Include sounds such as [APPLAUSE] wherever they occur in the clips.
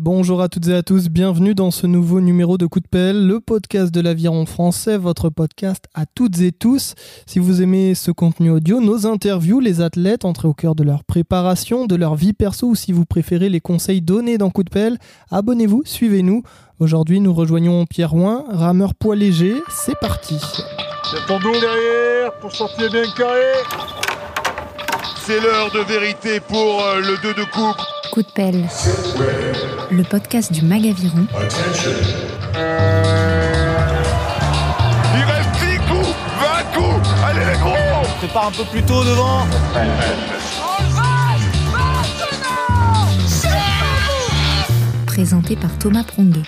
Bonjour à toutes et à tous, bienvenue dans ce nouveau numéro de Coup de pelle, le podcast de l'aviron français, votre podcast à toutes et tous. Si vous aimez ce contenu audio, nos interviews, les athlètes entrés au cœur de leur préparation, de leur vie perso ou si vous préférez les conseils donnés dans Coup de pelle, abonnez-vous, suivez-nous. Aujourd'hui, nous rejoignons Pierre Rouen, rameur poids léger. C'est parti. Derrière pour sortir bien carré. C'est l'heure de vérité pour euh, le 2 de coupe. Coup de pelle, le podcast du Magaviron Il reste 10 coups, 20 coups. Allez les gros Prépare un peu plus tôt devant. présenté par Thomas Pronguet.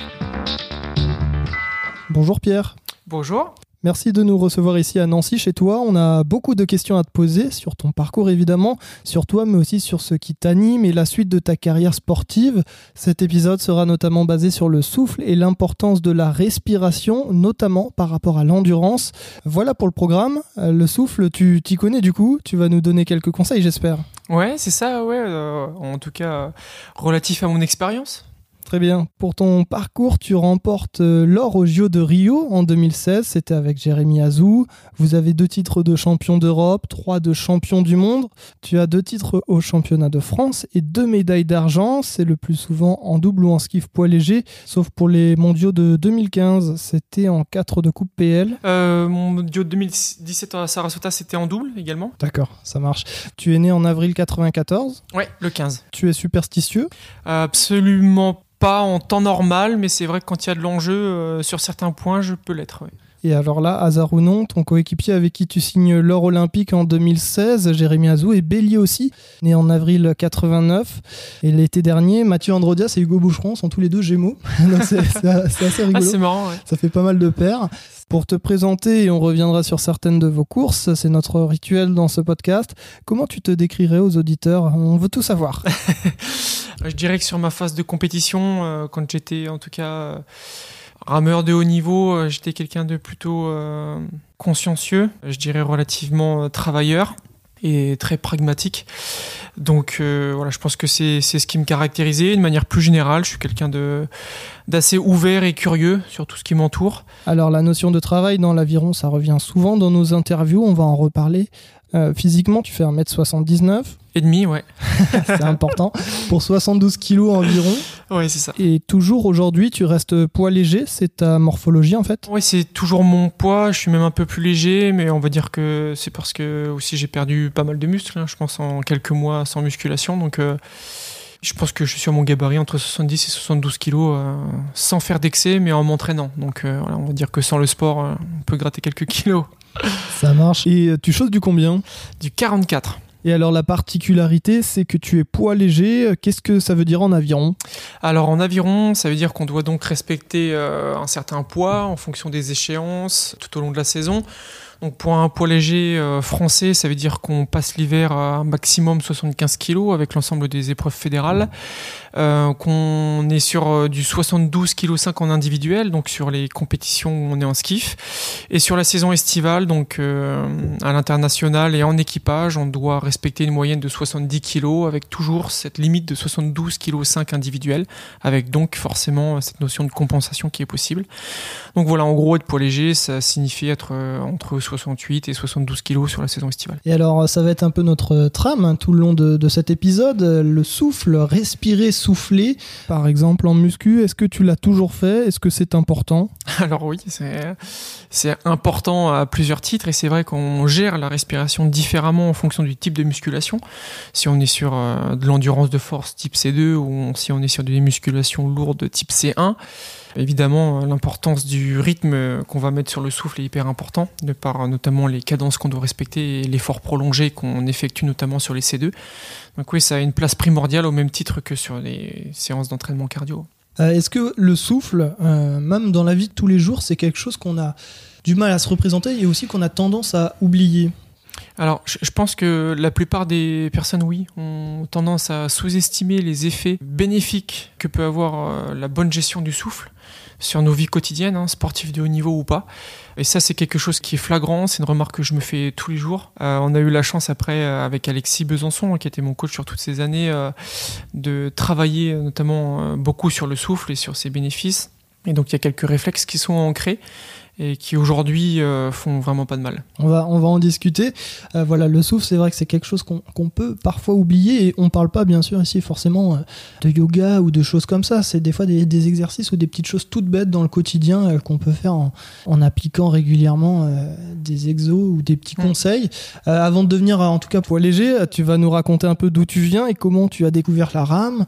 Bonjour Pierre. Bonjour. Merci de nous recevoir ici à Nancy chez toi. On a beaucoup de questions à te poser sur ton parcours évidemment, sur toi mais aussi sur ce qui t'anime et la suite de ta carrière sportive. Cet épisode sera notamment basé sur le souffle et l'importance de la respiration, notamment par rapport à l'endurance. Voilà pour le programme. Euh, Le souffle, tu t'y connais du coup. Tu vas nous donner quelques conseils j'espère. Ouais, c'est ça, ouais. euh, en tout cas, relatif à mon expérience. Très bien. Pour ton parcours, tu remportes euh, l'or au JO de Rio en 2016. C'était avec Jérémy Azou. Vous avez deux titres de champion d'Europe, trois de champion du monde. Tu as deux titres au championnat de France et deux médailles d'argent. C'est le plus souvent en double ou en skiff poids léger, sauf pour les mondiaux de 2015. C'était en 4 de coupe PL. Euh, mon duo de 2017 à Sarasota, c'était en double également. D'accord, ça marche. Tu es né en avril 94. Ouais, le 15. Tu es superstitieux? Absolument pas en temps normal, mais c'est vrai que quand il y a de l'enjeu, euh, sur certains points, je peux l'être. ouais. Et alors là, hasard ou non, ton coéquipier avec qui tu signes l'or olympique en 2016, Jérémy Azou, est bélier aussi, né en avril 89. Et l'été dernier, Mathieu Androdias et Hugo Boucheron sont tous les deux gémeaux. [LAUGHS] Donc c'est assez Ah, rigolo. c'est marrant, ouais. Ça fait pas mal de paires. Pour te présenter, et on reviendra sur certaines de vos courses, c'est notre rituel dans ce podcast. Comment tu te décrirais aux auditeurs? On veut tout savoir. [LAUGHS] Je dirais que sur ma phase de compétition, euh, quand j'étais en tout cas euh, rameur de haut niveau, euh, j'étais quelqu'un de plutôt euh, consciencieux, je dirais relativement euh, travailleur et très pragmatique. Donc voilà, je pense que c'est ce qui me caractérisait. De manière plus générale, je suis quelqu'un d'assez ouvert et curieux sur tout ce qui m'entoure. Alors la notion de travail dans l'aviron, ça revient souvent dans nos interviews, on va en reparler. Physiquement, tu fais 1m79, Et demi, ouais. [LAUGHS] c'est important, pour 72 kilos environ. Ouais, c'est ça. Et toujours aujourd'hui, tu restes poids léger, c'est ta morphologie en fait? Oui, c'est toujours mon poids. Je suis même un peu plus léger, mais on va dire que c'est parce que aussi j'ai perdu pas mal de muscles. hein, je pense en quelques mois sans musculation, donc euh, je pense que je suis sur mon gabarit entre 70 et 72 kilos, euh, sans faire d'excès, mais en m'entraînant. Donc euh, voilà, on va dire que sans le sport, on peut gratter quelques kilos. Ça marche. Et tu choses du combien? Du 44. Et alors la particularité, c'est que tu es poids léger. Qu'est-ce que ça veut dire en aviron? Alors en aviron, ça veut dire qu'on doit donc respecter euh, un certain poids en fonction des échéances tout au long de la saison. Donc pour un poids léger euh, français, ça veut dire qu'on passe l'hiver à un maximum 75 kg avec l'ensemble des épreuves fédérales, euh, qu'on est sur euh, du 72 kg 5 en individuel, donc sur les compétitions où on est en skiff, et sur la saison estivale, donc euh, à l'international et en équipage, on doit respecter une moyenne de 70 kg avec toujours cette limite de 72 kg 5 individuel avec donc forcément cette notion de compensation qui est possible. Donc voilà, en gros, être poids léger, ça signifie être entre 68 et 72 kilos sur la saison estivale. Et alors ça va être un peu notre trame hein, tout le long de, de cet épisode. Le souffle, respirer, souffler. Par exemple en muscu, est-ce que tu l'as toujours fait? Est-ce que c'est important? [LAUGHS] Alors oui, c'est important à plusieurs titres et c'est vrai qu'on gère la respiration différemment en fonction du type de musculation. Si on est sur euh, de l'endurance de force type C2 ou si on est sur des musculations lourdes type C1, évidemment euh, l'importance du rythme euh, qu'on va mettre sur le souffle est hyper important, de par euh, notamment les cadences qu'on doit respecter et l'effort prolongé qu'on effectue notamment sur les C2. Donc oui, ça a une place primordiale au même titre que sur les séances d'entraînement cardio. Est-ce que le souffle, même dans la vie de tous les jours, c'est quelque chose qu'on a du mal à se représenter et aussi qu'on a tendance à oublier? Alors, je pense que la plupart des personnes, oui, ont tendance à sous-estimer les effets bénéfiques que peut avoir euh, la bonne gestion du souffle sur nos vies quotidiennes, hein, sportives de haut niveau ou pas. Et ça, c'est quelque chose qui est flagrant, c'est une remarque que je me fais tous les jours. Euh, on a eu la chance après, euh, avec Alexis Besançon, hein, qui était mon coach sur toutes ces années, de travailler notamment beaucoup sur le souffle et sur ses bénéfices. Et donc, il y a quelques réflexes qui sont ancrés et qui aujourd'hui euh, font vraiment pas de mal. On va, on va en discuter. Euh, voilà, le souffle, c'est vrai que c'est quelque chose qu'on qu'on peut parfois oublier et on parle pas, bien sûr, ici forcément euh, de yoga ou de choses comme ça. C'est des fois des, des exercices ou des petites choses toutes bêtes dans le quotidien euh, qu'on peut faire en, en appliquant régulièrement des exos ou des petits conseils. Avant de devenir, en tout cas, poids léger, tu vas nous raconter un peu d'où tu viens et comment tu as découvert la rame.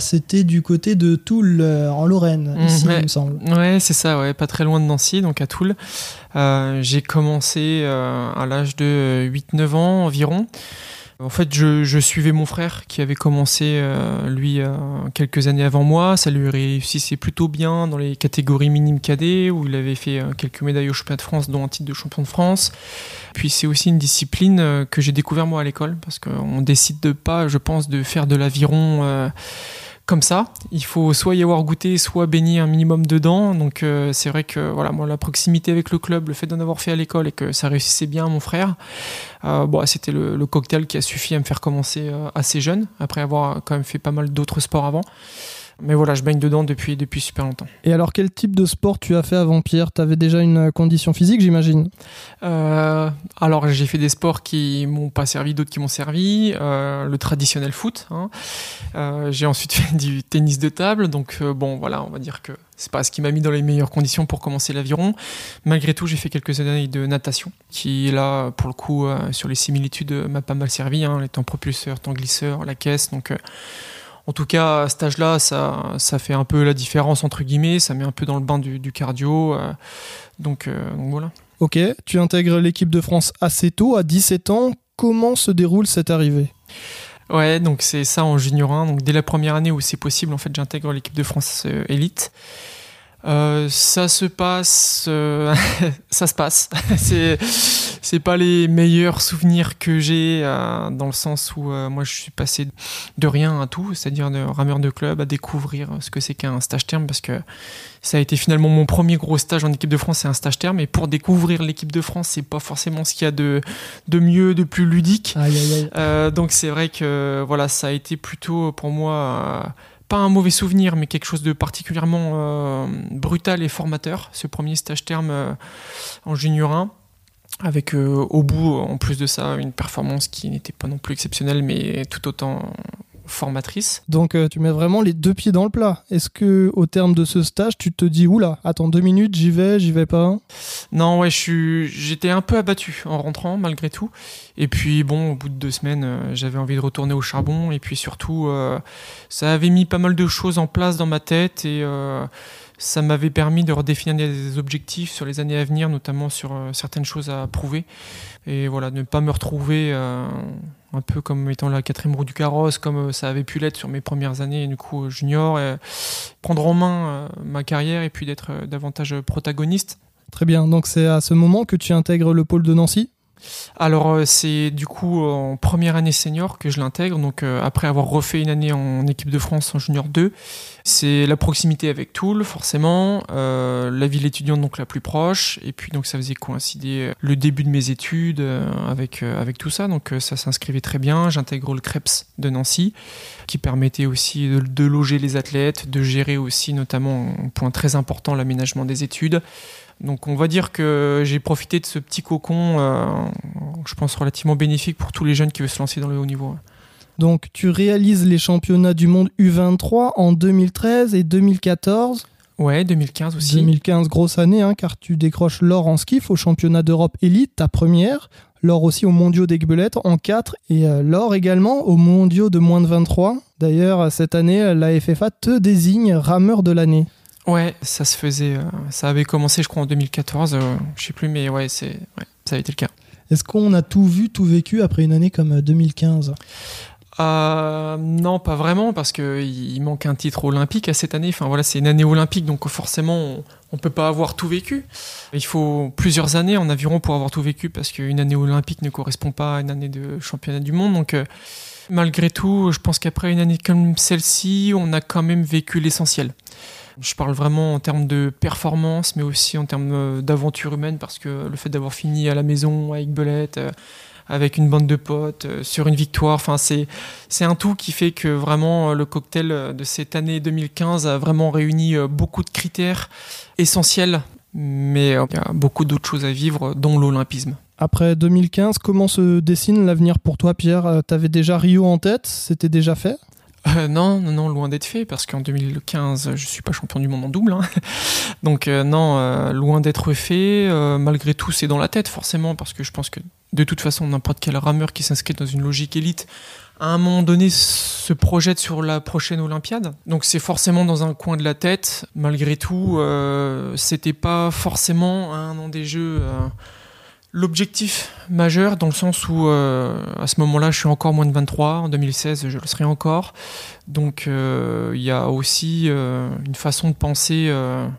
C'était du côté de Toul, en Lorraine, Mm, ici, ouais. il me semble. Ouais, c'est ça, ouais, pas très loin de Nancy, donc à Euh, j'ai commencé euh, à l'âge de 8-9 ans environ. En fait, je, suivais mon frère qui avait commencé, euh, lui, euh, quelques années avant moi. Ça lui réussissait plutôt bien dans les catégories minimes cadets, où il avait fait euh, quelques médailles au championnat de France, dont un titre de champion de France. Puis c'est aussi une discipline euh, que j'ai découvert moi à l'école, parce qu'on décide de pas, je pense, de faire de l'aviron euh, comme ça. Il faut soit y avoir goûté, soit baigner un minimum dedans. Donc euh, c'est vrai que voilà, moi la proximité avec le club, le fait d'en avoir fait à l'école et que ça réussissait bien à mon frère, euh, bon, c'était le, le cocktail qui a suffi à me faire commencer euh, assez jeune, après avoir quand même fait pas mal d'autres sports avant. Mais voilà, je baigne dedans depuis, depuis super longtemps. Et alors, quel type de sport tu as fait avant Pierre? Tu avais déjà une condition physique, j'imagine? Euh, alors j'ai fait des sports qui m'ont pas servi, d'autres qui m'ont servi. Euh, le traditionnel foot. hein. Euh, j'ai ensuite [LAUGHS] fait du tennis de table. Donc bon, voilà, on va dire que c'est pas ce qui m'a mis dans les meilleures conditions pour commencer l'aviron. Malgré tout, j'ai fait quelques années de natation, qui là, pour le coup, euh, sur les similitudes, m'a pas mal servi. Hein, les temps propulseurs, temps glisseur, la caisse. Donc euh, en tout cas, à cet âge-là, ça, ça fait un peu la différence entre guillemets. Ça met un peu dans le bain du, du cardio. euh, donc, euh, donc voilà. Ok, tu intègres l'équipe de France assez tôt, à 17 ans. Comment se déroule cette arrivée? Ouais, donc c'est ça en junior 1. Donc dès la première année où c'est possible, en fait, j'intègre l'équipe de France euh, élite. Euh, ça se passe, euh, [LAUGHS] ça se passe. [LAUGHS] c'est c'est pas les meilleurs souvenirs que j'ai euh, dans le sens où euh, moi je suis passé de rien à tout, c'est-à-dire de rameur de club à découvrir ce que c'est qu'un stage terme parce que ça a été finalement mon premier gros stage en équipe de France, c'est un stage terme. Et pour découvrir l'équipe de France, c'est pas forcément ce qu'il y a de de mieux, de plus ludique. Aïe, aïe, aïe. Euh, donc c'est vrai que voilà, ça a été plutôt pour moi euh, pas un mauvais souvenir, mais quelque chose de particulièrement euh, brutal et formateur. Ce premier stage terme euh, en junior 1. Avec euh, au bout, en plus de ça, une performance qui n'était pas non plus exceptionnelle, mais tout autant formatrice. Donc euh, tu mets vraiment les deux pieds dans le plat. Est-ce que au terme de ce stage, tu te dis oula, attends deux minutes, j'y vais, j'y vais pas? Non, ouais, j'étais un peu abattu en rentrant malgré tout. Et puis bon, au bout de deux semaines, euh, j'avais envie de retourner au charbon. Et puis surtout, euh, ça avait mis pas mal de choses en place dans ma tête et euh, ça m'avait permis de redéfinir des objectifs sur les années à venir, notamment sur euh, certaines choses à prouver. Et voilà, ne pas me retrouver euh, un peu comme étant la quatrième roue du carrosse, comme euh, ça avait pu l'être sur mes premières années, du coup, junior, et prendre en main ma carrière et puis d'être davantage protagoniste. Très bien. Donc c'est à ce moment que tu intègres le pôle de Nancy? Alors euh, c'est du coup en première année senior que je l'intègre, donc euh, après avoir refait une année en équipe de France en junior 2. C'est la proximité avec Toul forcément, euh, la ville étudiante donc la plus proche, et puis donc ça faisait coïncider le début de mes études euh, avec, euh, avec tout ça, donc euh, ça s'inscrivait très bien. J'intègre le CREPS de Nancy, qui permettait aussi de, de loger les athlètes, de gérer aussi notamment un point très important l'aménagement des études. Donc on va dire que j'ai profité de ce petit cocon, euh, je pense relativement bénéfique pour tous les jeunes qui veulent se lancer dans le haut niveau. Donc tu réalises les championnats du monde U23 en 2013 et 2014. Ouais, 2015 aussi. 2015, grosse année, hein, car tu décroches l'or en skiff au championnat d'Europe élite, ta première. L'or aussi aux mondiaux d'Aigbelette en 4 et euh, l'or également aux mondiaux de moins de 23. D'ailleurs, cette année, la FFA te désigne rameur de l'année. Ouais, ça se faisait, euh, ça avait commencé je crois en 2014, euh, je sais plus, mais ouais, c'est, ouais, ça a été le cas. Est-ce qu'on a tout vu, tout vécu après une année comme euh, 2015 euh, non, pas vraiment, parce qu'il manque un titre olympique à cette année. Enfin voilà, c'est une année olympique, donc forcément, on ne peut pas avoir tout vécu. Il faut plusieurs années en aviron pour avoir tout vécu, parce qu'une année olympique ne correspond pas à une année de championnat du monde. Donc, euh, malgré tout, je pense qu'après une année comme celle-ci, on a quand même vécu l'essentiel. Je parle vraiment en termes de performance, mais aussi en termes euh, d'aventure humaine, parce que le fait d'avoir fini à la maison avec Belette, avec une bande de potes, euh, sur une victoire. Enfin, c'est, c'est un tout qui fait que vraiment euh, le cocktail euh, de cette année 2015 a vraiment réuni beaucoup de critères essentiels, mais il y a beaucoup d'autres choses à vivre, dont l'olympisme. Après 2015, comment se dessine l'avenir pour toi, Pierre? T'avais déjà Rio en tête C'était déjà fait? Non, non, non, loin d'être fait, parce qu'en 2015, je suis pas champion du monde en double. Hein. [LAUGHS] Donc non, loin d'être fait. malgré tout, c'est dans la tête, forcément, parce que je pense que de toute façon, n'importe quel rameur qui s'inscrit dans une logique élite, à un moment donné, se projette sur la prochaine Olympiade. Donc c'est forcément dans un coin de la tête. Malgré tout, euh, c'était pas forcément un an des Jeux euh, l'objectif majeur, dans le sens où euh, à ce moment-là, je suis encore moins de 23. En 2016, je le serai encore. Donc il y a aussi une façon de penser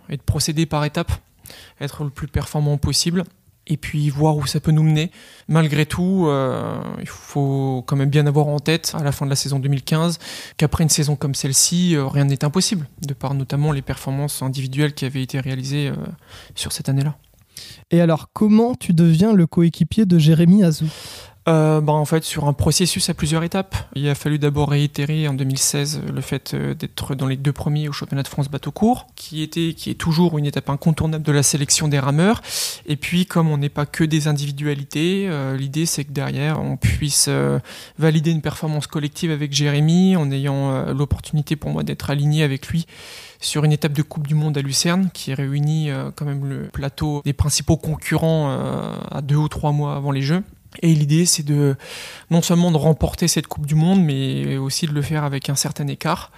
et de procéder par étapes, être le plus performant possible et puis voir où ça peut nous mener. Malgré tout, euh, il faut quand même bien avoir en tête à la fin de la saison 2015 qu'après une saison comme celle-ci, euh, rien n'est impossible, de par notamment les performances individuelles qui avaient été réalisées euh, sur cette année-là. Et alors, comment tu deviens le coéquipier de Jérémy Azou? Euh, bah, en fait, sur un processus à plusieurs étapes. Il a fallu d'abord réitérer en 2016 le fait euh, d'être dans les deux premiers au championnat de France bateau court, qui était, qui est toujours une étape incontournable de la sélection des rameurs. Et puis, comme on n'est pas que des individualités, euh, l'idée c'est que derrière on puisse valider une performance collective avec Jérémy, en ayant l'opportunité pour moi d'être aligné avec lui sur une étape de Coupe du Monde à Lucerne qui réunit quand même le plateau des principaux concurrents à deux ou trois mois avant les Jeux. Et l'idée, c'est de non seulement de remporter cette Coupe du Monde, mais aussi de le faire avec un certain écart.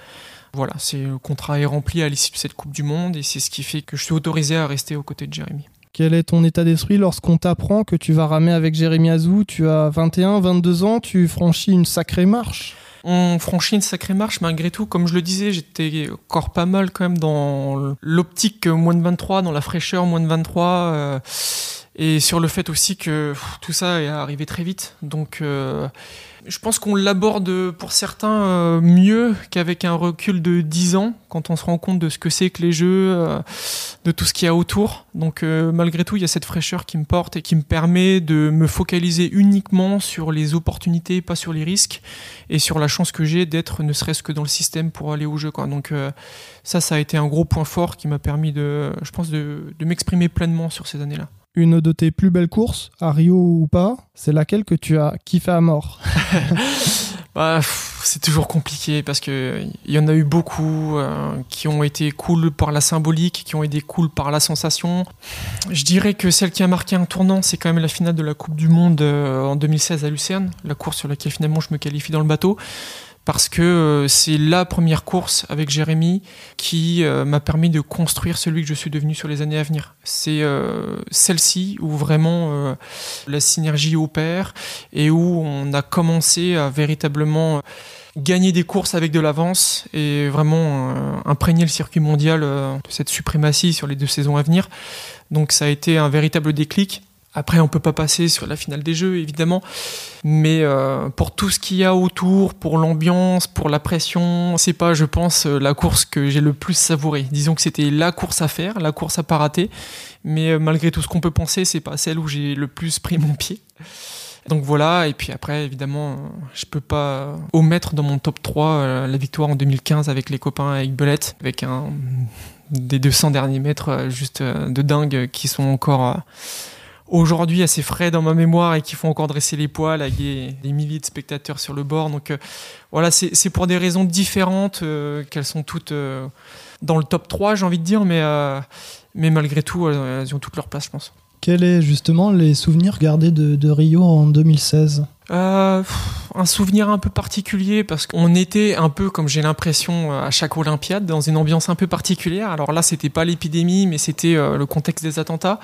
Voilà, c'est le contrat est rempli à l'issue de cette Coupe du Monde et c'est ce qui fait que je suis autorisé à rester aux côtés de Jérémy. Quel est ton état d'esprit lorsqu'on t'apprend que tu vas ramer avec Jérémy Azou? Tu as 21, 22 ans, tu franchis une sacrée marche on franchit une sacrée marche malgré tout. Comme je le disais, j'étais encore pas mal quand même dans l'optique moins de 23, dans la fraîcheur moins de 23 et sur le fait aussi que tout ça est arrivé très vite. Donc euh, je pense qu'on l'aborde pour certains euh, mieux qu'avec un recul de 10 ans, quand on se rend compte de ce que c'est que les jeux, euh, de tout ce qu'il y a autour. Donc malgré tout, il y a cette fraîcheur qui me porte et qui me permet de me focaliser uniquement sur les opportunités, pas sur les risques, et sur la chance que j'ai d'être ne serait-ce que dans le système pour aller au jeu. Donc ça, ça a été un gros point fort qui m'a permis de, je pense, de m'exprimer pleinement sur ces années-là une de tes plus belles courses, à Rio ou pas, c'est laquelle que tu as kiffé à mort? [LAUGHS] Bah, C'est toujours compliqué parce que il y en a eu beaucoup euh, qui ont été cool par la symbolique, qui ont été cool par la sensation. Je dirais que celle qui a marqué un tournant, c'est quand même la finale de la Coupe du Monde euh, en 2016 à Lucerne, la course sur laquelle finalement je me qualifie dans le bateau parce que euh, c'est la première course avec Jérémy qui euh, m'a permis de construire celui que je suis devenu sur les années à venir. C'est euh, celle-ci où vraiment la synergie opère et où on a commencé à véritablement gagner des courses avec de l'avance et vraiment imprégner le circuit mondial de cette suprématie sur les deux saisons à venir. Donc ça a été un véritable déclic après, on peut pas passer sur la finale des jeux, évidemment, mais euh, pour tout ce qu'il y a autour, pour l'ambiance, pour la pression, c'est pas, je pense, euh, la course que j'ai le plus savourée. Disons que c'était la course à faire, la course à pas rater, mais euh, malgré tout ce qu'on peut penser, c'est pas celle où j'ai le plus pris mon pied. Donc voilà, et puis après, évidemment, je peux pas omettre dans mon top 3 la victoire en 2015 avec les copains avec Belette, avec un des 200 derniers mètres juste de dingue qui sont encore aujourd'hui assez frais dans ma mémoire et qui font encore dresser les poils avec des, milliers de spectateurs sur le bord. Donc euh, voilà, c'est pour des raisons différentes euh, qu'elles sont toutes euh, dans le top 3, j'ai envie de dire, mais, mais malgré tout, elles, ont toutes leur place, je pense. Quels sont justement les souvenirs gardés de, Rio en 2016 un souvenir un peu particulier parce qu'on était un peu, comme j'ai l'impression, à chaque Olympiade, dans une ambiance un peu particulière. Alors là, c'était pas l'épidémie, mais c'était euh, le contexte des attentats.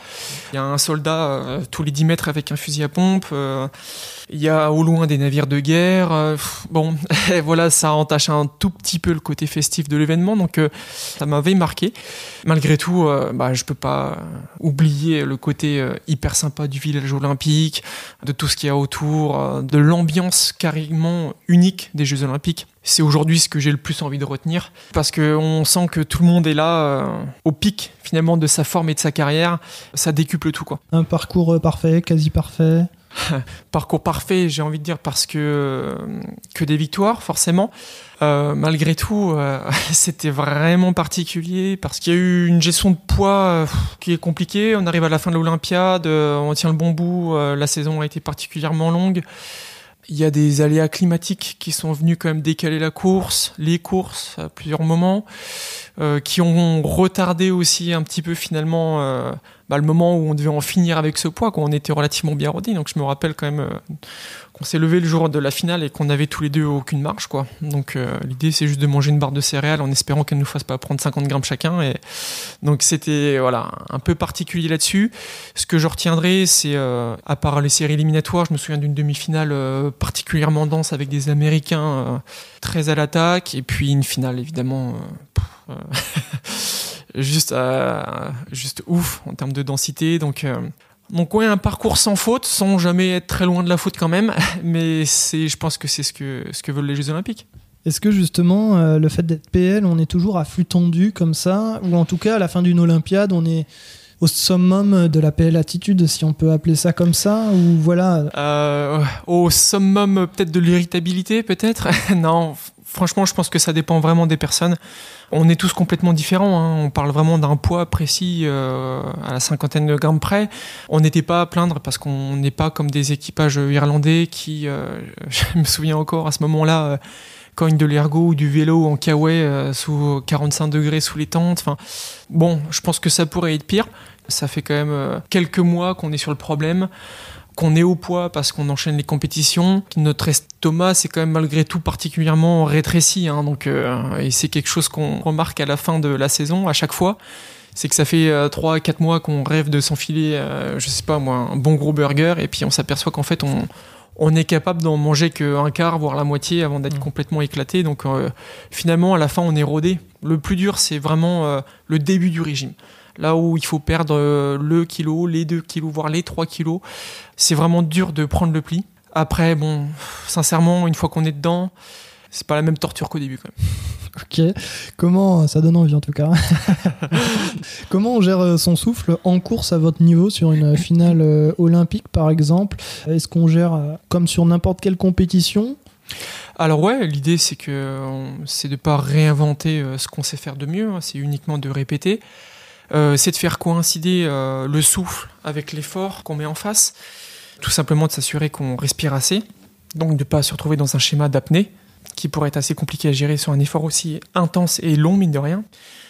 Il y a un soldat euh, tous les 10 mètres avec un fusil à pompe. euh, il y a au loin des navires de guerre. euh, bon, [LAUGHS] voilà, ça entache un tout petit peu le côté festif de l'événement, donc euh, ça m'avait marqué. Malgré tout, euh, bah, je peux pas oublier le côté euh, hyper sympa du village olympique, de tout ce qu'il y a autour, euh, de l'ambiance carrément unique des Jeux olympiques. C'est aujourd'hui ce que j'ai le plus envie de retenir, parce qu'on sent que tout le monde est là euh, au pic finalement de sa forme et de sa carrière. Ça décuple tout quoi. Un parcours euh, parfait, quasi parfait. [LAUGHS] parcours parfait, j'ai envie de dire, parce que que des victoires, forcément. Euh, malgré tout, euh, [LAUGHS] c'était vraiment particulier parce qu'il y a eu une gestion de poids euh, qui est compliquée. On arrive à la fin de l'Olympiade, euh, on tient le bon bout. euh, la saison a été particulièrement longue. Il y a des aléas climatiques qui sont venus quand même décaler la course, les courses à plusieurs moments, euh, qui ont retardé aussi un petit peu finalement euh, bah, le moment où on devait en finir avec ce poids, quand on était relativement bien rodé. Donc je me rappelle quand même euh, qu'on s'est levé le jour de la finale et qu'on avait tous les deux aucune marge. quoi. Donc euh, l'idée c'est juste de manger une barre de céréales en espérant qu'elle nous fasse pas prendre 50 grammes chacun. Et donc c'était voilà un peu particulier là-dessus. Ce que je retiendrai, c'est euh, à part les séries éliminatoires, je me souviens d'une demi-finale euh, particulièrement dense avec des Américains très à l'attaque et puis une finale évidemment. [LAUGHS] juste, juste ouf en termes de densité. Donc, donc ouais, un parcours sans faute, sans jamais être très loin de la faute quand même. [LAUGHS] Mais c'est, je pense que c'est ce que, ce que veulent les Jeux Olympiques. Est-ce que justement, euh, le fait d'être PL, on est toujours à flux tendu comme ça? Ou en tout cas, à la fin d'une Olympiade, on est au summum de la PL attitude, si on peut appeler ça comme ça? Ou voilà, Euh, au summum peut-être de l'irritabilité, peut-être? [LAUGHS] non, franchement, je pense que ça dépend vraiment des personnes. On est tous complètement différents. hein. On parle vraiment d'un poids précis euh, à la cinquantaine de grammes près. On n'était pas à plaindre parce qu'on n'est pas comme des équipages irlandais qui, euh, [LAUGHS] je me souviens encore à ce moment-là, euh, cognent de l'ergot ou du vélo en kawaii euh, sous 45 degrés sous les tentes. Enfin, bon, je pense que ça pourrait être pire. Ça fait quand même quelques mois qu'on est sur le problème qu'on est au poids parce qu'on enchaîne les compétitions. Notre estomac, c'est quand même malgré tout particulièrement rétréci. hein. donc, euh, et c'est quelque chose qu'on remarque à la fin de la saison, à chaque fois. C'est que ça fait 3-4 mois qu'on rêve de s'enfiler, euh, je sais pas moi, un bon gros burger, et puis on s'aperçoit qu'en fait, on, on est capable d'en manger qu'un quart, voire la moitié, avant d'être Mm. complètement éclaté. Donc euh, finalement, à la fin, on est rodé. Le plus dur, c'est vraiment euh, le début du régime. Là où il faut perdre euh, le kilo, les 2 kilos, voire les 3 kilos, c'est vraiment dur de prendre le pli. Après, bon, sincèrement, une fois qu'on est dedans, c'est pas la même torture qu'au début quand même. [LAUGHS] ok. Comment, ça donne envie en tout cas. [LAUGHS] Comment on gère euh, son souffle en course à votre niveau sur une finale euh, olympique par exemple? Est-ce qu'on gère euh, comme sur n'importe quelle compétition? Alors ouais, l'idée c'est que c'est de pas réinventer euh, ce qu'on sait faire de mieux, hein, c'est uniquement de répéter. Euh, c'est de faire coïncider euh, le souffle avec l'effort qu'on met en face. Tout simplement de s'assurer qu'on respire assez, donc de pas se retrouver dans un schéma d'apnée qui pourrait être assez compliqué à gérer sur un effort aussi intense et long mine de rien.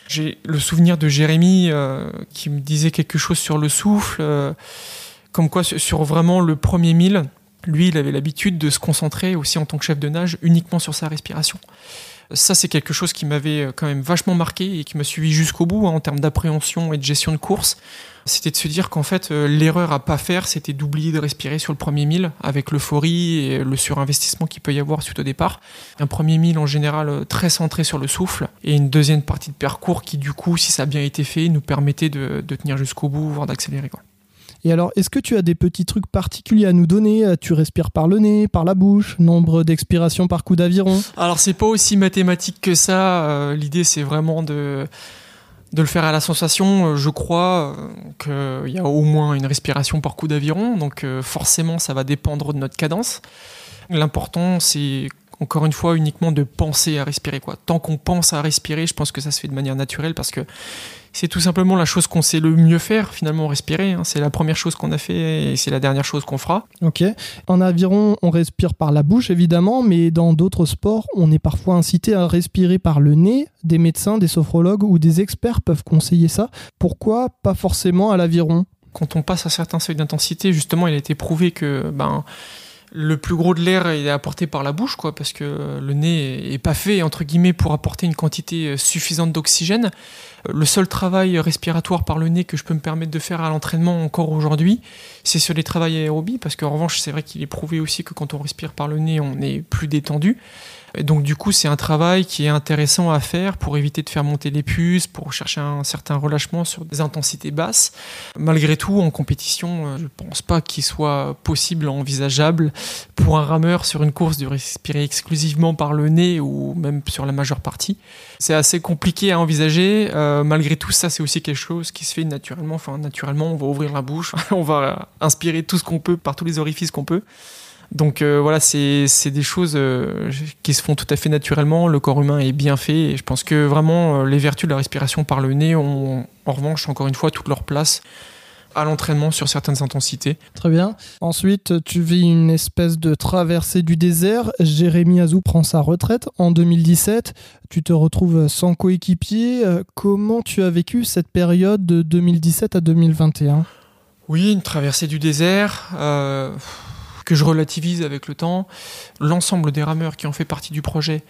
J'ai le souvenir de Jérémy euh, qui me disait quelque chose sur le souffle, comme quoi sur vraiment le premier mille, lui, il avait l'habitude de se concentrer aussi en tant que chef de nage uniquement sur sa respiration. Ça, c'est quelque chose qui m'avait euh, quand même vachement marqué et qui m'a suivi jusqu'au bout hein, en termes d'appréhension et de gestion de course. C'était de se dire qu'en fait, euh, l'erreur à pas faire, c'était d'oublier de respirer sur le premier mille avec l'euphorie et le surinvestissement qu'il peut y avoir suite au départ. Un premier mille en général euh, très centré sur le souffle et une deuxième partie de parcours qui, du coup, si ça a bien été fait, nous permettait de, de tenir jusqu'au bout, voire d'accélérer. quoi. Et alors, est-ce que tu as des petits trucs particuliers à nous donner? Euh, Tu respires par le nez, par la bouche, nombre d'expirations par coup d'aviron? Alors c'est pas aussi mathématique que ça. euh, L'idée c'est vraiment de de le faire à la sensation. Euh, Je crois qu'il y a au moins une respiration par coup d'aviron, donc forcément ça va dépendre de notre cadence. L'important c'est encore une fois uniquement de penser à respirer quoi. Tant qu'on pense à respirer, je pense que ça se fait de manière naturelle parce que c'est tout simplement la chose qu'on sait le mieux faire finalement respirer. hein. C'est la première chose qu'on a fait et c'est la dernière chose qu'on fera. Ok. En aviron, on respire par la bouche évidemment, mais dans d'autres sports, on est parfois incité à respirer par le nez. Des médecins, des sophrologues ou des experts peuvent conseiller ça. Pourquoi pas forcément à l'aviron? Quand on passe à certains seuils d'intensité, justement, il a été prouvé que ben, le plus gros de l'air est apporté par la bouche, quoi, parce que le nez est pas fait entre guillemets pour apporter une quantité suffisante d'oxygène. Le seul travail respiratoire par le nez que je peux me permettre de faire à l'entraînement encore aujourd'hui, c'est sur les travails aérobies, parce qu'en revanche, c'est vrai qu'il est prouvé aussi que quand on respire par le nez, on est plus détendu. Et donc du coup, c'est un travail qui est intéressant à faire pour éviter de faire monter les puces, pour chercher un certain relâchement sur des intensités basses. Malgré tout, en compétition, euh, je ne pense pas qu'il soit possible, envisageable pour un rameur sur une course de respirer exclusivement par le nez ou même sur la majeure partie. C'est assez compliqué à envisager. Euh, malgré tout, ça, c'est aussi quelque chose qui se fait naturellement. Enfin, naturellement, on va ouvrir la bouche, [LAUGHS] on va inspirer tout ce qu'on peut par tous les orifices qu'on peut. Donc euh, voilà, c'est des choses euh, qui se font tout à fait naturellement. Le corps humain est bien fait et je pense que vraiment euh, les vertus de la respiration par le nez ont en revanche encore une fois toute leur place à l'entraînement sur certaines intensités. Très bien. Ensuite, tu vis une espèce de traversée du désert. Jérémy Azou prend sa retraite en 2017. Tu te retrouves sans coéquipier. Comment tu as vécu cette période de 2017 à 2021 Oui, une traversée du désert que je relativise avec le temps. L'ensemble des rameurs qui ont fait partie du projet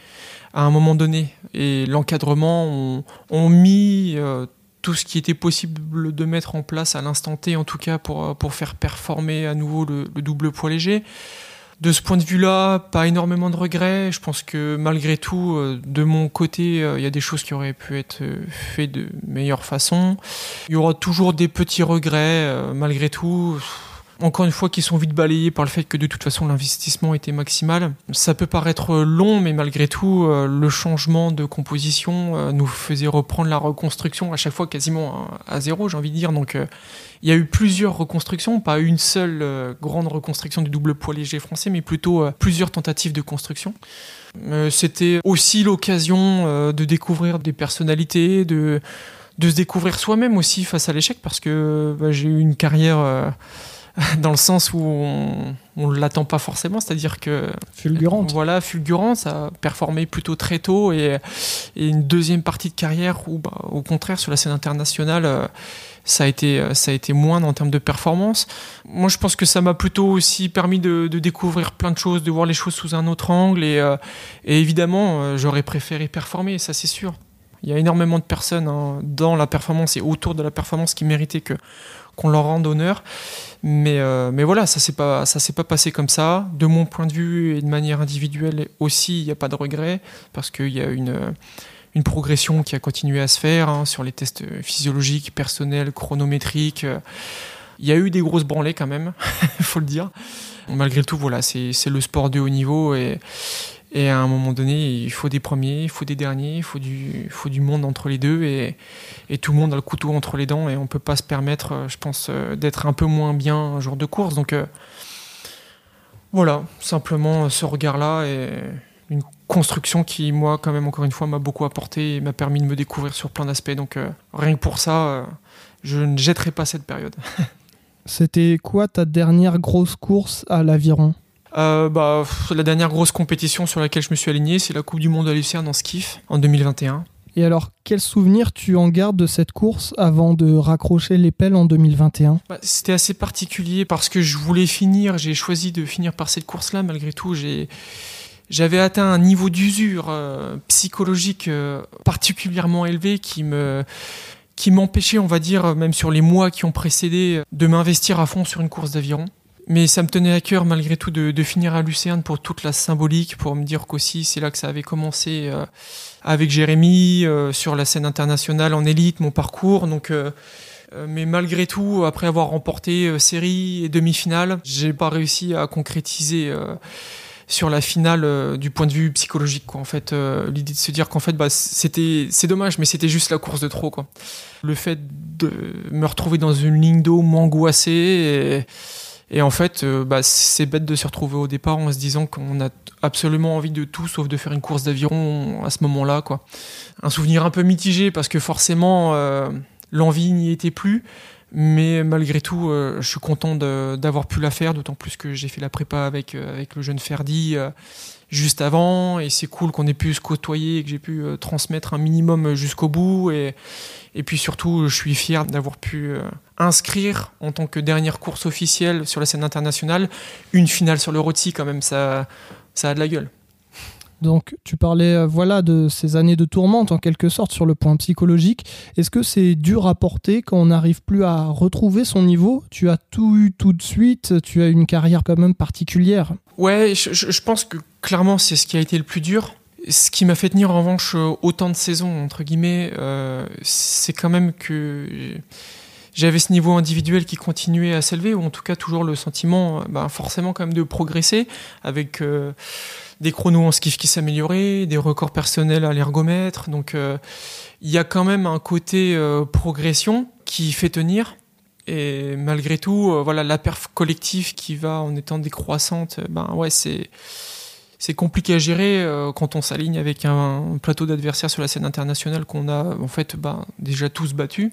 à un moment donné et l'encadrement ont, mis euh, tout ce qui était possible de mettre en place à l'instant T, en tout cas pour, pour faire performer à nouveau le, double poids léger. De ce point de vue-là, pas énormément de regrets. Je pense que malgré tout, euh, de mon côté, euh, il y a des choses qui auraient pu être faites de meilleure façon. Il y aura toujours des petits regrets, malgré tout encore une fois, qui sont vite balayés par le fait que de toute façon l'investissement était maximal. Ça peut paraître long, mais malgré tout, euh, le changement de composition euh, nous faisait reprendre la reconstruction à chaque fois quasiment à zéro, j'ai envie de dire. Donc euh, il y a eu plusieurs reconstructions, pas une seule grande reconstruction du double poids léger français, mais plutôt plusieurs tentatives de construction. C'était aussi l'occasion de découvrir des personnalités, de, de se découvrir soi-même aussi face à l'échec, parce que bah, j'ai eu une carrière [LAUGHS] dans le sens où on, ne l'attend pas forcément, c'est-à-dire que fulgurante. Voilà, fulgurante, ça a performé plutôt très tôt et, une deuxième partie de carrière où, bah, au contraire, sur la scène internationale, euh, ça a été euh, ça a été moindre en termes de performance. Moi, je pense que ça m'a plutôt aussi permis de, découvrir plein de choses, de voir les choses sous un autre angle et, euh, évidemment, j'aurais préféré performer, ça c'est sûr. Il y a énormément de personnes hein, dans la performance et autour de la performance qui méritaient que qu'on leur rende honneur. Mais, euh, mais voilà, ça s'est pas, s'est pas passé comme ça. De mon point de vue et de manière individuelle aussi, il n'y a pas de regret parce qu'il y a une, une progression qui a continué à se faire hein, sur les tests physiologiques, personnels, chronométriques. Il y a eu des grosses branlées quand même, il [LAUGHS] faut le dire. Malgré tout, voilà, c'est le sport de haut niveau et, et à un moment donné, il faut des premiers, il faut des derniers, il faut du, faut du monde entre les deux. Et, et, tout le monde a le couteau entre les dents. Et on ne peut pas se permettre, euh, je pense, euh, d'être un peu moins bien un jour de course. Donc euh, voilà, simplement ce regard-là et une construction qui, moi, quand même, encore une fois, m'a beaucoup apporté et m'a permis de me découvrir sur plein d'aspects. Donc rien que pour ça, je ne jetterai pas cette période. [LAUGHS] C'était quoi ta dernière grosse course à l'aviron? Euh, bah, La dernière grosse compétition sur laquelle je me suis aligné, c'est la Coupe du Monde à Lucerne en skiff en 2021. Et alors, quel souvenir tu en gardes de cette course avant de raccrocher l'épelle en 2021 bah, C'était assez particulier parce que je voulais finir, j'ai choisi de finir par cette course-là. Malgré tout, j'avais atteint un niveau d'usure euh, psychologique euh, particulièrement élevé qui me qui m'empêchait, on va dire, même sur les mois qui ont précédé, de m'investir à fond sur une course d'aviron. Mais ça me tenait à cœur malgré tout de, finir à Lucerne pour toute la symbolique, pour me dire qu'aussi c'est là que ça avait commencé euh, avec Jérémy euh, sur la scène internationale en élite, mon parcours. Donc, euh, mais malgré tout, après avoir remporté série et demi-finale, j'ai pas réussi à concrétiser sur la finale du point de vue psychologique. Quoi. En fait, l'idée de se dire qu'en fait, bah, c'était, c'est dommage, mais c'était juste la course de trop. Quoi. Le fait de me retrouver dans une ligne d'eau m'angoisser et et en fait, euh, bah, c'est bête de se retrouver au départ en se disant qu'on a absolument envie de tout sauf de faire une course d'aviron à ce moment-là. quoi. Un souvenir un peu mitigé parce que forcément, euh, l'envie n'y était plus. Mais malgré tout, euh, je suis content d'avoir pu la faire, d'autant plus que j'ai fait la prépa avec, avec le jeune Ferdi juste avant. Et c'est cool qu'on ait pu se côtoyer et que j'ai pu transmettre un minimum jusqu'au bout. Et, puis surtout, je suis fier d'avoir pu inscrire en tant que dernière course officielle sur la scène internationale une finale sur le rôti. Quand même, ça, ça a de la gueule. Donc tu parlais euh, voilà de ces années de tourmente en quelque sorte sur le point psychologique. Est-ce que c'est dur à porter quand on n'arrive plus à retrouver son niveau? Tu as tout eu tout de suite, tu as une carrière quand même particulière. Ouais, je, pense que clairement c'est ce qui a été le plus dur. Ce qui m'a fait tenir en revanche euh, autant de saisons entre guillemets, euh, c'est quand même que j'avais ce niveau individuel qui continuait à s'élever, ou en tout cas toujours le sentiment, bah, forcément quand même de progresser avec des chronos en skiff qui s'amélioraient, des records personnels à l'ergomètre. Donc euh, il y a quand même un côté euh, progression qui fait tenir. Et malgré tout, euh, voilà, la perf collective qui va en étant décroissante, ben ouais, c'est c'est compliqué à gérer quand on s'aligne avec un, plateau d'adversaires sur la scène internationale qu'on a en fait ben, déjà tous battus.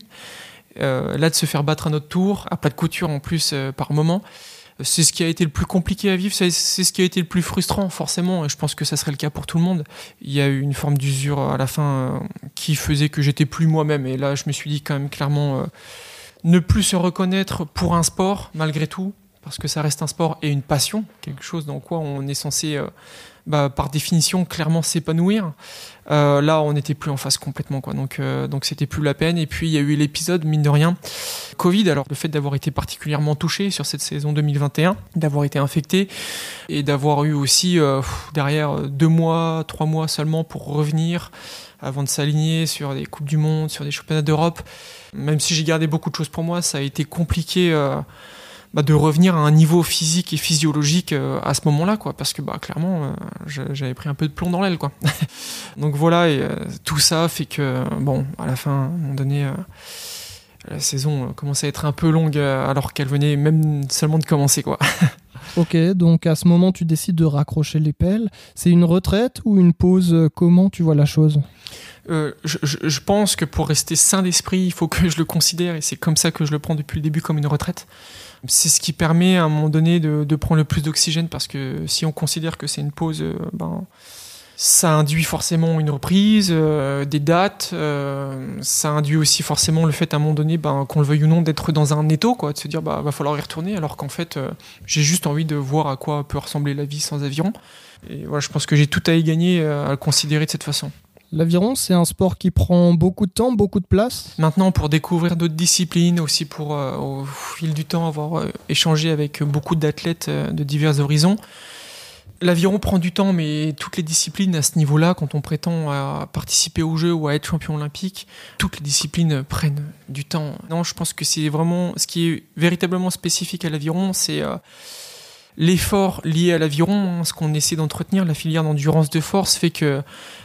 là, de se faire battre à notre tour, à pas de couture en plus par moment, c'est ce qui a été le plus compliqué à vivre, c'est ce qui a été le plus frustrant, forcément, et je pense que ça serait le cas pour tout le monde. Il y a eu une forme d'usure à la fin euh, qui faisait que j'étais plus moi-même, et là, je me suis dit quand même clairement euh, ne plus se reconnaître pour un sport, malgré tout, parce que ça reste un sport et une passion, quelque chose dans quoi on est censé euh, bah, par définition clairement s'épanouir. Euh, là, on n'était plus en face complètement. Donc, euh, donc c'était plus la peine. Et puis il y a eu l'épisode, mine de rien, Covid. Alors le fait d'avoir été particulièrement touché sur cette saison 2021, d'avoir été infecté et d'avoir eu aussi euh, derrière deux mois, trois mois seulement pour revenir avant de s'aligner sur des coupes du monde, sur des championnats d'Europe. Même si j'ai gardé beaucoup de choses pour moi, ça a été compliqué bah, de revenir à un niveau physique et physiologique euh, à ce moment-là, quoi, parce que bah, clairement, euh, j'avais pris un peu de plomb dans l'aile, quoi. [LAUGHS] Donc voilà, et euh, tout ça fait que, bon, à la fin, à un moment donné, la saison commençait à être un peu longue alors qu'elle venait même seulement de commencer, quoi. [LAUGHS] Ok, donc à ce moment, tu décides de raccrocher les pelles. C'est une retraite ou une pause? Comment tu vois la chose? Je, je, pense que pour rester sain d'esprit, il faut que je le considère, et c'est comme ça que je le prends depuis le début comme une retraite. C'est ce qui permet à un moment donné de, de prendre le plus d'oxygène parce que si on considère que c'est une pause, euh, ben, ça induit forcément une reprise, euh, des dates, euh, ça induit aussi forcément le fait à un moment donné, ben, qu'on le veuille ou non, d'être dans un étau, quoi, de se dire bah va falloir y retourner, alors qu'en fait j'ai juste envie de voir à quoi peut ressembler la vie sans aviron. Et voilà, je pense que j'ai tout à y gagner à le considérer de cette façon. L'aviron, c'est un sport qui prend beaucoup de temps, beaucoup de place. Maintenant, pour découvrir d'autres disciplines, aussi pour, euh, au fil du temps, avoir euh, échangé avec beaucoup d'athlètes euh, de divers horizons, l'aviron prend du temps, mais toutes les disciplines à ce niveau-là, quand on prétend à participer aux Jeux ou à être champion olympique, toutes les disciplines prennent du temps. Non, je pense que c'est vraiment ce qui est véritablement spécifique à l'aviron, c'est l'effort lié à l'aviron, hein, ce qu'on essaie d'entretenir, la filière d'endurance de force, fait que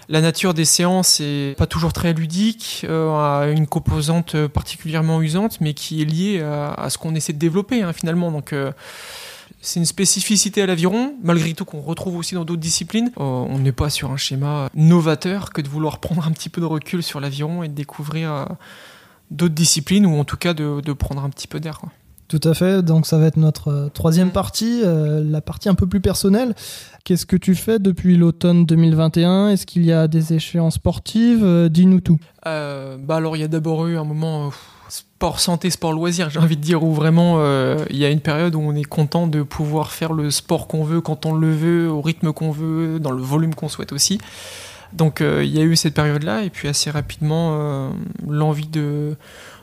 la nature des séances est pas toujours très ludique, euh, a une composante particulièrement usante, mais qui est liée à, ce qu'on essaie de développer hein, finalement. Donc euh, c'est une spécificité à l'aviron, malgré tout qu'on retrouve aussi dans d'autres disciplines. Euh, on n'est pas sur un schéma novateur que de vouloir prendre un petit peu de recul sur l'aviron et de découvrir d'autres disciplines, ou en tout cas de prendre un petit peu d'air. Tout à fait, donc ça va être notre euh, troisième partie, euh, la partie un peu plus personnelle. Qu'est-ce que tu fais depuis l'automne 2021 Est-ce qu'il y a des échéances sportives? Euh, Dis-nous tout. bah alors il y a d'abord eu un moment sport santé, sport loisir, j'ai envie de dire, où vraiment il y a une période où on est content de pouvoir faire le sport qu'on veut, quand on le veut, au rythme qu'on veut, dans le volume qu'on souhaite aussi. Donc il y a eu cette période-là, et puis assez rapidement l'envie de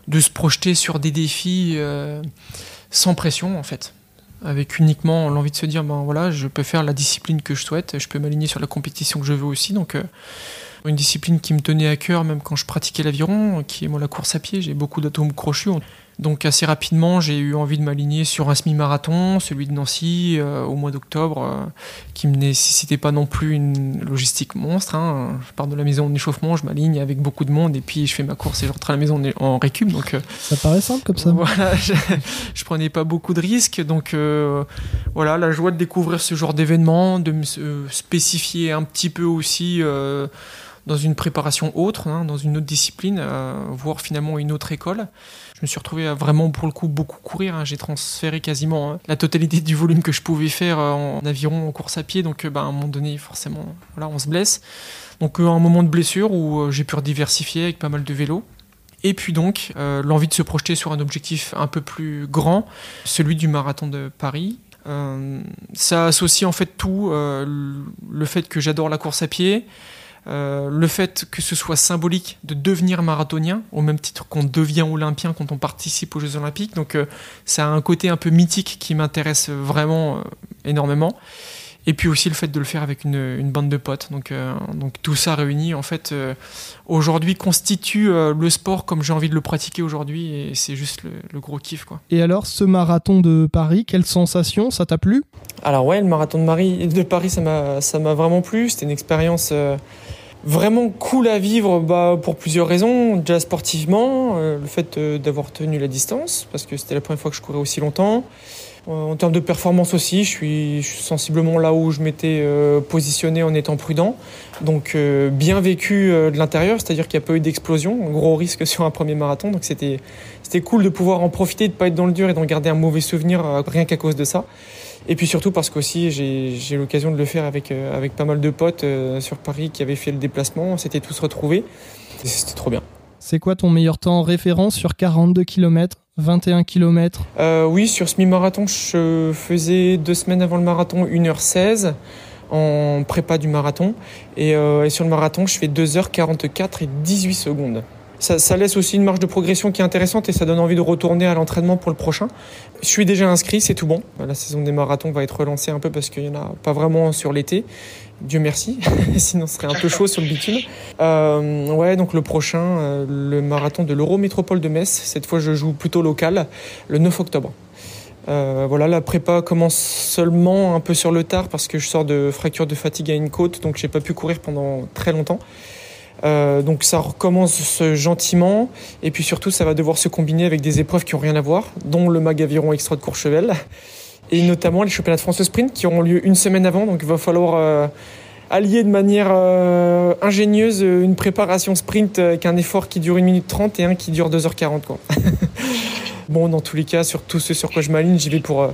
de se projeter sur des défis euh, sans pression en fait. Avec uniquement l'envie de se dire ben voilà je peux faire la discipline que je souhaite je peux m'aligner sur la compétition que je veux aussi. Donc euh, une discipline qui me tenait à cœur même quand je pratiquais l'aviron qui est moi la course à pied. J'ai beaucoup d'atomes crochus donc assez rapidement, j'ai eu envie de m'aligner sur un semi-marathon, celui de Nancy, euh, au mois d'octobre, euh, qui me nécessitait pas non plus une logistique monstre. Hein. Je pars de la maison en échauffement, je m'aligne avec beaucoup de monde, et puis je fais ma course et je rentre à la maison en récup. Donc, euh, ça paraît simple comme ça. [LAUGHS] Voilà, je, je, prenais pas beaucoup de risques. Donc voilà, la joie de découvrir ce genre d'événement, de me spécifier un petit peu aussi dans une préparation autre, hein, dans une autre discipline, voire finalement une autre école. Je me suis retrouvé à vraiment, pour le coup, beaucoup courir. Hein. J'ai transféré quasiment hein, la totalité du volume que je pouvais faire en aviron, en course à pied. Donc, bah, à un moment donné, forcément, voilà, on se blesse. Donc, un moment de blessure où j'ai pu diversifier avec pas mal de vélos. Et puis donc, euh, l'envie de se projeter sur un objectif un peu plus grand, celui du marathon de Paris. Euh, ça associe en fait tout, euh, le fait que j'adore la course à pied, le fait que ce soit symbolique de devenir marathonien, au même titre qu'on devient olympien quand on participe aux Jeux olympiques. Donc ça a un côté un peu mythique qui m'intéresse vraiment énormément et puis aussi le fait de le faire avec une, bande de potes. Donc, euh, donc tout ça réuni, en fait, euh, aujourd'hui constitue euh, le sport comme j'ai envie de le pratiquer aujourd'hui, et c'est juste le, gros kiff. Quoi. Et alors, ce marathon de Paris, quelle sensation? Ça t'a plu? Alors ouais, le marathon de, Marie, de Paris, ça m'a, ça m'a vraiment plu. C'était une expérience vraiment cool à vivre bah, pour plusieurs raisons. Déjà sportivement, le fait d'avoir tenu la distance, parce que c'était la première fois que je courais aussi longtemps. Euh, en termes de performance aussi, je suis, sensiblement là où je m'étais euh, positionné en étant prudent. Donc euh, bien vécu de l'intérieur, c'est-à-dire qu'il n'y a pas eu d'explosion, gros risque [LAUGHS] sur un premier marathon. Donc c'était cool de pouvoir en profiter, de ne pas être dans le dur et d'en garder un mauvais souvenir rien qu'à cause de ça. Et puis surtout parce qu'aussi j'ai l'occasion de le faire avec, avec pas mal de potes sur Paris qui avaient fait le déplacement. On s'était tous retrouvés. C'était trop bien. C'est quoi ton meilleur temps en référence sur 42 km 21 km euh, Oui, sur semi-marathon, je faisais deux semaines avant le marathon 1h16 en prépa du marathon. Et, euh, et sur le marathon, je fais 2h44 et 18 secondes ça, laisse aussi une marge de progression qui est intéressante et ça donne envie de retourner à l'entraînement pour le prochain. Je suis déjà inscrit, c'est tout bon. La saison des marathons va être relancée un peu parce qu'il n'y en a pas vraiment sur l'été. Dieu merci, [LAUGHS] sinon ce serait un peu chaud sur le bitume. Euh, ouais, donc le prochain, euh, le marathon de l'Eurométropole de Metz. Cette fois, je joue plutôt local, le 9 octobre. Euh, voilà, la prépa commence seulement un peu sur le tard parce que je sors de fracture de fatigue à une côte, donc j'ai pas pu courir pendant très longtemps. Euh, donc ça recommence gentiment et puis surtout ça va devoir se combiner avec des épreuves qui ont rien à voir, dont le Magaviron Extra de Courchevel et notamment les championnats de France sprint qui auront lieu une semaine avant. Donc il va falloir euh, allier de manière euh, ingénieuse une préparation sprint avec un effort qui dure 1 minute 30 et un qui dure 2h40. Quoi. [LAUGHS] bon, dans tous les cas, sur tout ce sur quoi je m'aligne, j'y vais pour,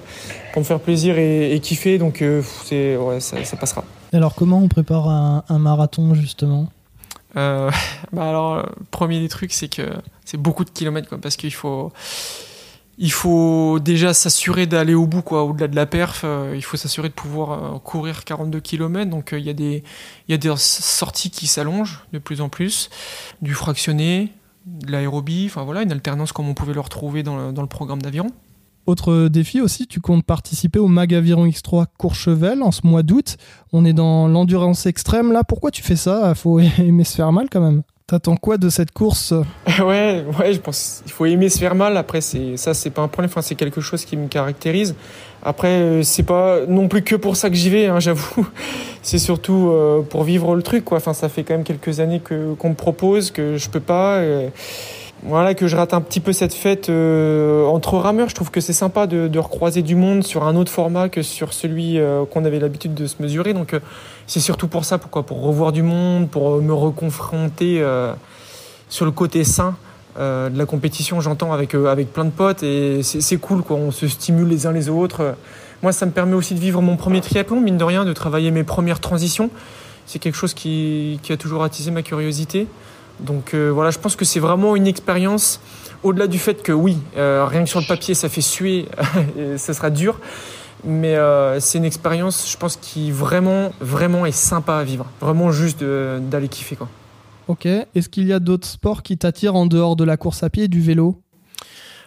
pour me faire plaisir et, kiffer. Donc c'est ça, ça, passera. Alors comment on prépare un marathon justement? Euh, [LAUGHS] bah alors, premier des trucs, c'est que c'est beaucoup de kilomètres, parce qu'il faut, il faut déjà s'assurer d'aller au bout, quoi, au-delà de la perf. Euh, il faut s'assurer de pouvoir euh, courir 42 km. Donc, il y a des, y a des sorties qui s'allongent de plus en plus, du fractionné, de l'aérobie, enfin voilà, une alternance comme on pouvait le retrouver dans le, dans le programme d'aviron. Autre défi aussi, tu comptes participer au Mag Aviron X3 Courchevel en ce mois d'août. On est dans l'endurance extrême là. Pourquoi tu fais ça? Faut [LAUGHS] aimer se faire mal quand même. T'attends quoi de cette course? [LAUGHS] Ouais, ouais, je pense il faut aimer se faire mal. Après, c'est ça, c'est pas un problème. Enfin, c'est quelque chose qui me caractérise. Après, euh, c'est pas non plus que pour ça que j'y vais, hein, [LAUGHS] j'avoue. C'est surtout euh, pour vivre le truc. Enfin, ça fait quand même quelques années que qu'on me propose, que je peux pas voilà que je rate un petit peu cette fête euh, entre rameurs. Je trouve que c'est sympa de, de, recroiser du monde sur un autre format que sur celui euh, qu'on avait l'habitude de se mesurer. Donc euh, c'est surtout pour ça, pourquoi? Pour revoir du monde, pour me reconfronter sur le côté sain de la compétition. J'entends avec avec plein de potes et c'est cool quoi. On se stimule les uns les autres. Moi, ça me permet aussi de vivre mon premier triathlon, mine de rien, de travailler mes premières transitions. C'est quelque chose qui, qui a toujours attisé ma curiosité. Donc euh, voilà, je pense que c'est vraiment une expérience, au-delà du fait que oui, euh, rien que sur le papier, ça fait suer, [LAUGHS] et ça sera dur, mais euh, c'est une expérience, je pense, qui vraiment, vraiment est sympa à vivre. Vraiment juste d'aller kiffer. Quoi. Ok, est-ce qu'il y a d'autres sports qui t'attirent en dehors de la course à pied et du vélo?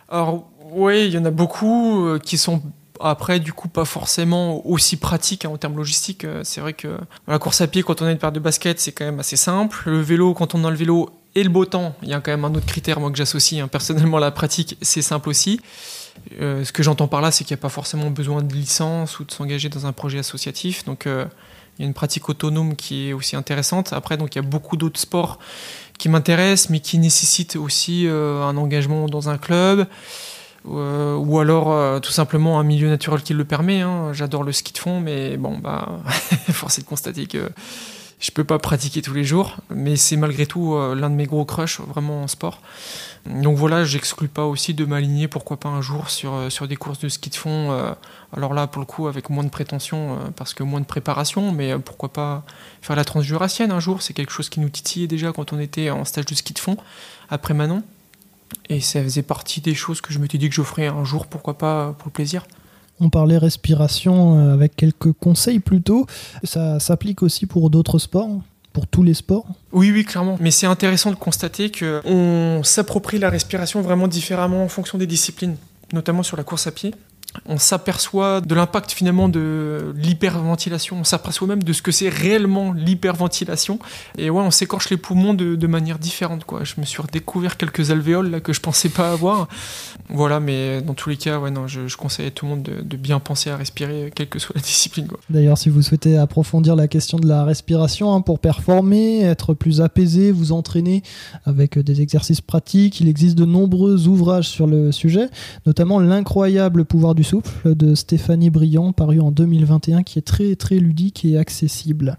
Alors oui, il y en a beaucoup qui sont après, du coup, pas forcément aussi pratique hein, en termes logistiques. Euh, c'est vrai que la course à pied, quand on a une paire de baskets, c'est quand même assez simple. Le vélo, quand on a le vélo et le beau temps, il y a quand même un autre critère moi que j'associe hein. personnellement la pratique, c'est simple aussi. Euh, ce que j'entends par là, c'est qu'il n'y a pas forcément besoin de licence ou de s'engager dans un projet associatif. Donc euh, il y a une pratique autonome qui est aussi intéressante. Après, il y a beaucoup d'autres sports qui m'intéressent, mais qui nécessitent aussi un engagement dans un club. Euh, ou alors euh, tout simplement un milieu naturel qui le permet. Hein. J'adore le ski de fond, mais bon, bah, [LAUGHS] force est de constater que je peux pas pratiquer tous les jours, mais c'est malgré tout euh, l'un de mes gros crushs vraiment en sport. Donc voilà, j'exclus pas aussi de m'aligner, pourquoi pas un jour, sur, euh, sur des courses de ski de fond. euh, alors là, pour le coup, avec moins de prétention, parce que moins de préparation, mais pourquoi pas faire la transjurassienne un jour. C'est quelque chose qui nous titillait déjà quand on était en stage de ski de fond, après Manon. Et ça faisait partie des choses que je m'étais dit que je ferais un jour, pourquoi pas, pour le plaisir. On parlait respiration euh, avec quelques conseils plutôt. Ça s'applique aussi pour d'autres sports, pour tous les sports? Oui, oui, clairement. Mais c'est intéressant de constater que on s'approprie la respiration vraiment différemment en fonction des disciplines, notamment sur la course à pied. On s'aperçoit de l'impact finalement de l'hyperventilation. On s'aperçoit même de ce que c'est réellement l'hyperventilation. Et ouais, on s'écorche les poumons de, manière différente. Quoi. Je me suis redécouvert quelques alvéoles là que je pensais pas avoir. Voilà, mais dans tous les cas, ouais, non, je, conseille à tout le monde de, bien penser à respirer, quelle que soit la [LAUGHS] discipline. D'ailleurs, si vous souhaitez approfondir la question de la respiration hein, pour performer, être plus apaisé, vous entraîner avec des exercices pratiques, il existe de nombreux ouvrages sur le sujet, notamment L'incroyable pouvoir du souffle de Stéphanie Briand, paru en 2021, qui est très très ludique et accessible.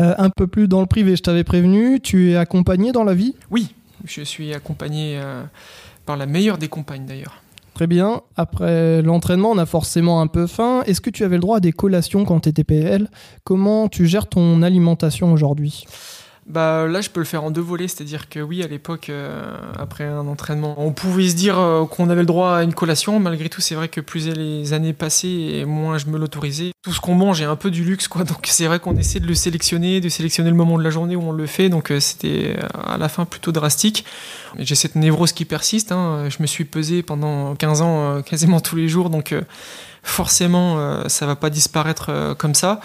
Euh, un peu plus dans le privé, je t'avais prévenu, tu es accompagné dans la vie? Oui, je suis accompagné euh, par la meilleure des compagnes d'ailleurs. Très bien. Après l'entraînement, on a forcément un peu faim. Est-ce que tu avais le droit à des collations quand tu étais PL Comment tu gères ton alimentation aujourd'hui? Bah là, je peux le faire en deux volets, c'est-à-dire que oui, à l'époque, euh, après un entraînement, on pouvait se dire euh, qu'on avait le droit à une collation. Malgré tout, c'est vrai que plus les années passaient, moins je me l'autorisais. Tout ce qu'on mange est un peu du luxe. Donc c'est vrai qu'on essaie de le sélectionner, de sélectionner le moment de la journée où on le fait. Donc euh, c'était à la fin plutôt drastique. J'ai cette névrose qui persiste. hein. Je me suis pesé pendant 15 ans, quasiment tous les jours, donc forcément, ça va pas disparaître comme ça.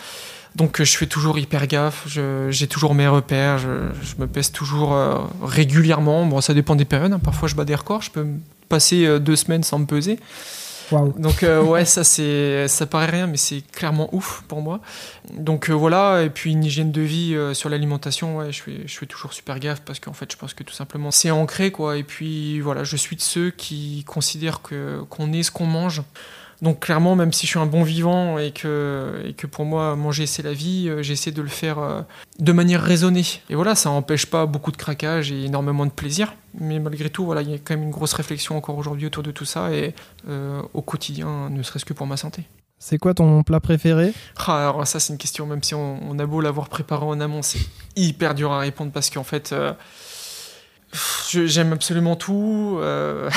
Donc euh, je fais toujours hyper gaffe, j'ai toujours mes repères, je, je me pèse toujours euh, régulièrement. Bon, ça dépend des périodes, hein. parfois je bats des records, je peux passer euh, deux semaines sans me peser. Donc euh, ouais, ça c'est ça paraît rien, mais c'est clairement ouf pour moi. Donc voilà, et puis une hygiène de vie sur l'alimentation, ouais, je fais je fais toujours super gaffe parce qu'en fait, je pense que tout simplement c'est ancré quoi. Et puis voilà, je suis de ceux qui considèrent que qu'on est ce qu'on mange. Donc clairement, même si je suis un bon vivant et que, et que pour moi manger c'est la vie, euh, j'essaie de le faire euh, de manière raisonnée. Et voilà, ça n'empêche pas beaucoup de craquage et énormément de plaisir. Mais malgré tout, voilà, il y a quand même une grosse réflexion encore aujourd'hui autour de tout ça et euh, au quotidien, ne serait-ce que pour ma santé. C'est quoi ton plat préféré? Ah, alors ça c'est une question, même si on, on a beau l'avoir préparé en amont, c'est hyper dur à répondre parce qu'en fait, euh, j'aime absolument tout. euh,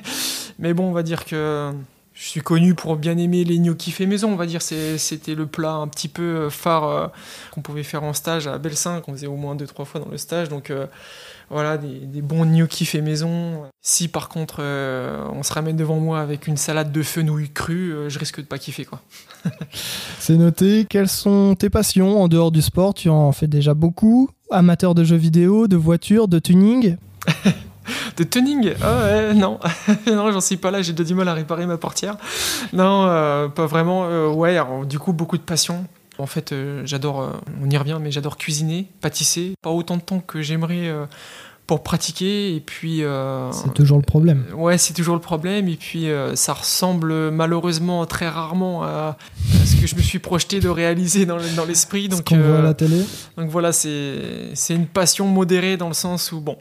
[LAUGHS] mais bon, on va dire que je suis connu pour bien aimer les gnocchis faits maison. On va dire c'était le plat un petit peu phare euh, qu'on pouvait faire en stage à Belsin, qu'on faisait au moins deux trois fois dans le stage. Donc euh, voilà, des, des bons gnocchis faits maison. Si par contre euh, on se ramène devant moi avec une salade de fenouil crue, euh, je risque de pas kiffer quoi. [LAUGHS] C'est noté. Quelles sont tes passions en dehors du sport? Tu en fais déjà beaucoup. Amateur de jeux vidéo, de voitures, de tuning? [LAUGHS] [LAUGHS] De tuning Ah ouais, non. [LAUGHS] non, j'en suis pas là, j'ai déjà du mal à réparer ma portière. Non, euh, pas vraiment. Euh, ouais, alors, du coup, beaucoup de passion. En fait, euh, j'adore, on y revient, mais j'adore cuisiner, pâtisser. Pas autant de temps que j'aimerais pour pratiquer. Et puis. euh, C'est toujours le problème. Ouais, c'est toujours le problème. Et puis, euh, ça ressemble malheureusement très rarement à, à ce que je me suis projeté de réaliser dans, dans l'esprit. Ce Donc, qu'on voit à euh, la télé. donc voilà, c'est c'est une passion modérée dans le sens où, bon,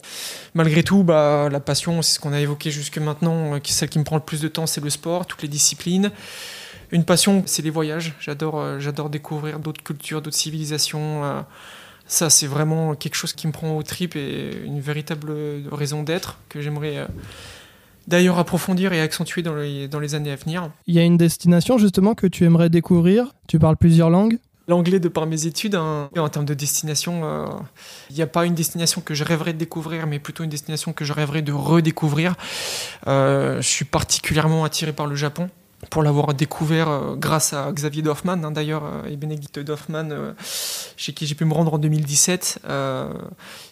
malgré tout, bah, la passion, c'est ce qu'on a évoqué jusque maintenant, euh, qui- celle qui me prend le plus de temps, c'est le sport, toutes les disciplines. Une passion, c'est les voyages. J'adore euh, j'adore découvrir d'autres cultures, d'autres civilisations. Ça, c'est vraiment quelque chose qui me prend aux tripes et une véritable raison d'être que j'aimerais euh, d'ailleurs approfondir et accentuer dans les, dans les années à venir. Il y a une destination justement que tu aimerais découvrir? Tu parles plusieurs langues. L'anglais, de par mes études, hein, en termes de destination, euh, il n'y a pas une destination que je rêverais de découvrir, mais plutôt une destination que je rêverais de redécouvrir. Euh, je suis particulièrement attiré par le Japon, pour l'avoir découvert euh, grâce à Xavier Dorfman, hein, d'ailleurs, euh, et Bénédicte Dorfman, euh, chez qui j'ai pu me rendre en 2017. Euh,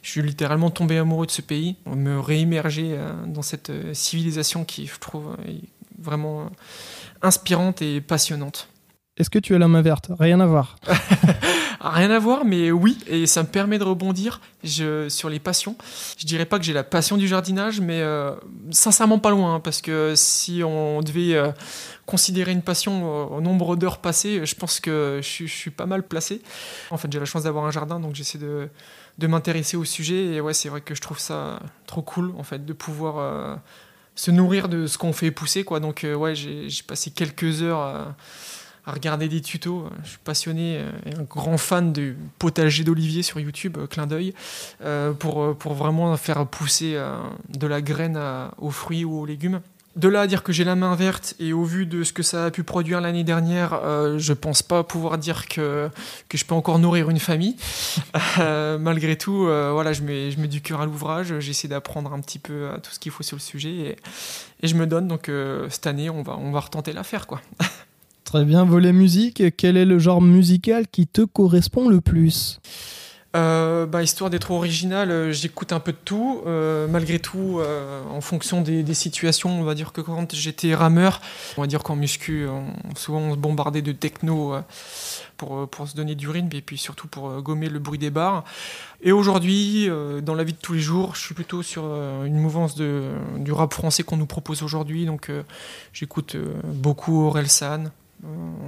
je suis littéralement tombé amoureux de ce pays, me réimmerger dans cette civilisation qui, je trouve, est vraiment inspirante et passionnante. Est-ce que tu as la main verte? Rien à voir. [LAUGHS] Rien à voir, mais oui, et ça me permet de rebondir sur les passions. Je dirais pas que j'ai la passion du jardinage, mais euh, sincèrement pas loin, hein, parce que si on devait euh, considérer une passion au nombre d'heures passées, je pense que je, suis pas mal placé. En fait, j'ai la chance d'avoir un jardin, donc j'essaie de, de m'intéresser au sujet, et ouais, c'est vrai que je trouve ça trop cool, en fait, de pouvoir euh, se nourrir de ce qu'on fait pousser, quoi. Donc, ouais, j'ai passé quelques heures à regarder des tutos. Je suis passionné euh, et un grand fan du potager d'olivier sur YouTube, euh, clin d'œil, euh, pour, pour vraiment faire pousser de la graine aux fruits ou aux légumes. De là à dire que j'ai la main verte et au vu de ce que ça a pu produire l'année dernière, je pense pas pouvoir dire que, que je peux encore nourrir une famille. [LAUGHS] malgré tout, voilà, je mets, je mets du cœur à l'ouvrage, j'essaie d'apprendre un petit peu tout ce qu'il faut sur le sujet et, et je me donne. Donc cette année, on va, on va retenter l'affaire. quoi. [LAUGHS] Très bien, volet musique, quel est le genre musical qui te correspond le plus euh, bah, histoire d'être original, euh, j'écoute un peu de tout. Euh, malgré tout, en fonction des, situations, on va dire que quand j'étais rameur, on va dire qu'en muscu, souvent on se bombardait de techno pour, se donner du rythme et puis surtout pour gommer le bruit des bars. Et aujourd'hui, dans la vie de tous les jours, je suis plutôt sur une mouvance du rap français qu'on nous propose aujourd'hui. Donc j'écoute beaucoup Orelsan,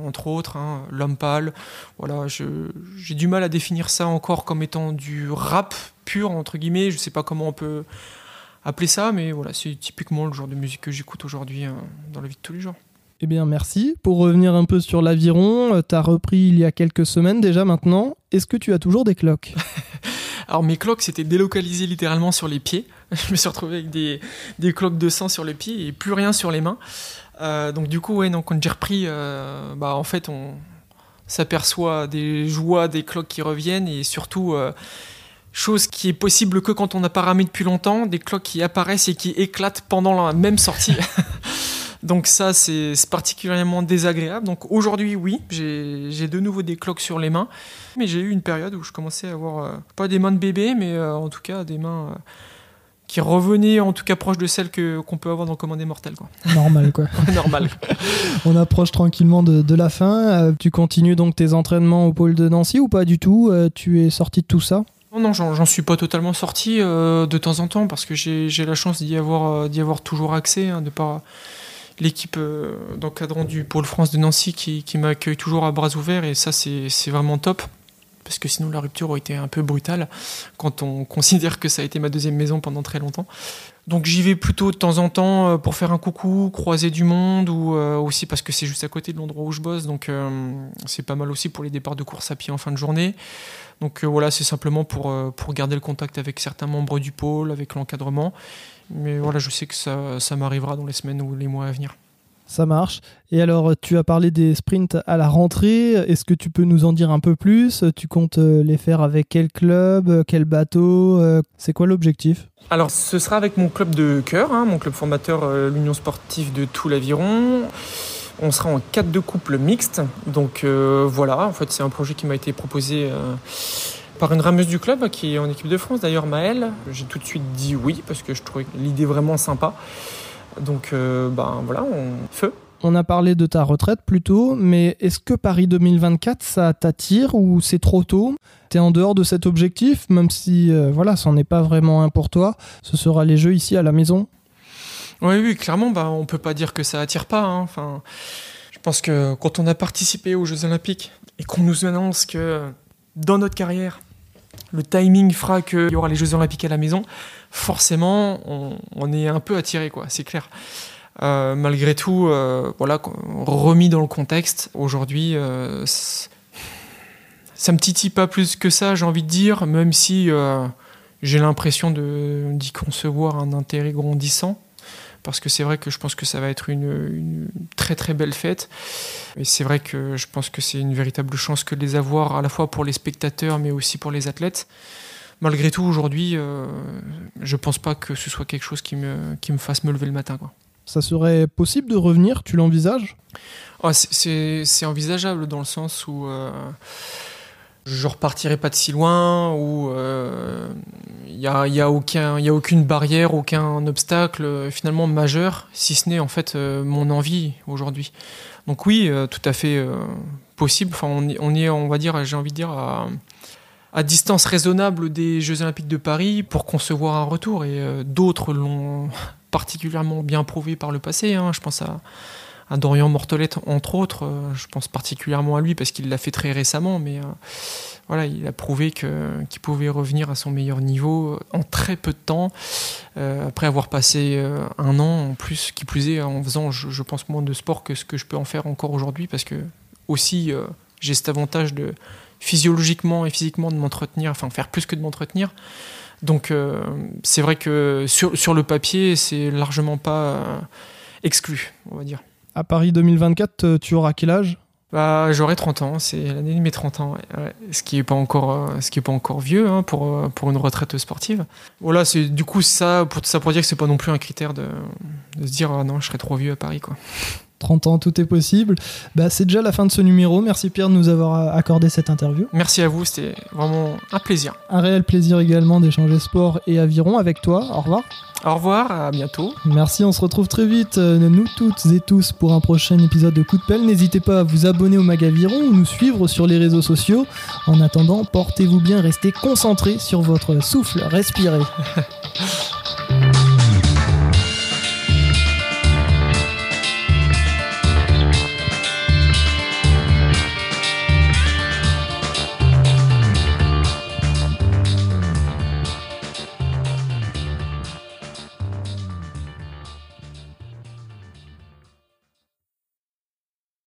entre autres, hein, L'homme pâle. Voilà, j'ai du mal à définir ça encore comme étant du rap pur, entre guillemets. Je sais pas comment on peut appeler ça, mais voilà, c'est typiquement le genre de musique que j'écoute aujourd'hui hein, dans la vie de tous les jours. Eh bien, merci. Pour revenir un peu sur l'aviron, euh, tu as repris il y a quelques semaines déjà maintenant. Est-ce que tu as toujours des cloques? [LAUGHS] Alors, mes cloques s'étaient délocalisées littéralement sur les pieds. [LAUGHS] Je me suis retrouvé avec des, des cloques de sang sur les pieds et plus rien sur les mains. Euh, donc du coup, ouais, donc quand j'ai repris, euh, bah en fait, on s'aperçoit des joies, des cloques qui reviennent et surtout euh, chose qui est possible que quand on n'a pas ramé depuis longtemps, des cloques qui apparaissent et qui éclatent pendant la même sortie. [LAUGHS] Donc ça, c'est particulièrement désagréable. Donc aujourd'hui, oui, j'ai de nouveau des cloques sur les mains. Mais j'ai eu une période où je commençais à avoir, pas des mains de bébé, mais en tout cas des mains qui revenait en tout cas proche de celle que qu'on peut avoir dans Commandé Mortel quoi. [LAUGHS] Normal quoi. [LAUGHS] Normal. [LAUGHS] On approche tranquillement de, de la fin. Euh, tu continues donc tes entraînements au pôle de Nancy ou pas du tout? Euh, Tu es sorti de tout ça? Non non, j'en suis pas totalement sorti euh, de temps en temps parce que j'ai la chance d'y avoir d'y avoir toujours accès, hein, de pas l'équipe d'encadrant du pôle France de Nancy qui, qui m'accueille toujours à bras ouverts et ça c'est vraiment top parce que sinon la rupture aurait été un peu brutale quand on [LAUGHS] considère que ça a été ma deuxième maison pendant très longtemps. Donc j'y vais plutôt de temps en temps euh, pour faire un coucou, croiser du monde ou euh, aussi parce que c'est juste à côté de l'endroit où je bosse, donc euh, c'est pas mal aussi pour les départs de course à pied en fin de journée. Donc voilà, c'est simplement pour, pour garder le contact avec certains membres du pôle, avec l'encadrement. Mais voilà, je sais que ça, ça m'arrivera dans les semaines ou les mois à venir. Ça marche. Et alors, tu as parlé des sprints à la rentrée. Est-ce que tu peux nous en dire un peu plus? Tu comptes euh, les faire avec quel club euh, Quel bateau euh, C'est quoi l'objectif? Alors, ce sera avec mon club de cœur, hein, mon club formateur, l'Union sportive de tout l'Aviron. On sera en 4 de couple mixte. Donc voilà, en fait, c'est un projet qui m'a été proposé par une rameuse du club qui est en équipe de France, d'ailleurs Maëlle. J'ai tout de suite dit oui parce que je trouvais l'idée vraiment sympa. Donc, euh, ben voilà, on feu. On a parlé de ta retraite plus tôt, mais est-ce que Paris 2024, ça t'attire ou c'est trop tôt? Tu es en dehors de cet objectif, même si euh, voilà, ça n'en est pas vraiment un pour toi. Ce sera les jeux ici à la maison Oui, oui, clairement, bah, on peut pas dire que ça attire pas. Hein. Enfin, je pense que quand on a participé aux Jeux Olympiques et qu'on nous annonce que dans notre carrière, le timing fera qu'il y aura les Jeux Olympiques à la maison, forcément, on, est un peu attiré, quoi, c'est clair. Euh, malgré tout, euh, voilà, remis dans le contexte, aujourd'hui, euh, ça me titille pas plus que ça, j'ai envie de dire, même si j'ai l'impression d'y concevoir un intérêt grandissant parce que c'est vrai que je pense que ça va être une, très très belle fête. Et c'est vrai que je pense que c'est une véritable chance que de les avoir à la fois pour les spectateurs mais aussi pour les athlètes. Malgré tout, aujourd'hui, euh, je pense pas que ce soit quelque chose qui me, qui me fasse me lever le matin. Quoi. Ça serait possible de revenir? Tu l'envisages? Ah, c'est, envisageable dans le sens où. Euh, je repartirai pas de si loin ou il n'y a, y a, aucun, y a aucune barrière, aucun obstacle finalement majeur, si ce n'est en fait mon envie aujourd'hui. Donc oui, tout à fait possible. Enfin, on, on est, on va dire, j'ai envie de dire, à, à, distance raisonnable des Jeux Olympiques de Paris pour concevoir un retour. Et euh, d'autres l'ont [LAUGHS] particulièrement bien prouvé par le passé. Hein. Je pense à, Dorian Mortolette, entre autres. Euh, je pense particulièrement à lui parce qu'il l'a fait très récemment. Mais euh, voilà, il a prouvé qu'il pouvait revenir à son meilleur niveau en très peu de temps, après avoir passé un an en plus, qui plus est, en faisant, je, pense, moins de sport que ce que je peux en faire encore aujourd'hui, parce que aussi, j'ai cet avantage de physiologiquement et physiquement de m'entretenir, enfin faire plus que de m'entretenir. Donc euh, c'est vrai que sur, sur le papier, c'est largement pas euh, exclu, on va dire. À Paris 2024, tu auras quel âge? Bah, J'aurai 30 ans, c'est l'année de mes 30 ans, ouais. ce qui n'est pas, encore, ce qui est pas encore vieux hein, pour, pour une retraite sportive. Voilà, c'est du coup ça pour, ça pour dire que c'est pas non plus un critère de, de se dire ah non, je serai trop vieux à Paris. quoi. 30 ans, tout est possible. Bah, c'est déjà la fin de ce numéro. Merci Pierre de nous avoir accordé cette interview. Merci à vous, c'était vraiment un plaisir. Un réel plaisir également d'échanger sport et aviron avec toi. Au revoir. Au revoir, à bientôt. Merci, on se retrouve très vite, euh, nous toutes et tous, pour un prochain épisode de Coup de pelle. N'hésitez pas à vous abonner au Magaviron ou nous suivre sur les réseaux sociaux. En attendant, portez-vous bien, restez concentrés sur votre souffle, respirez. [LAUGHS]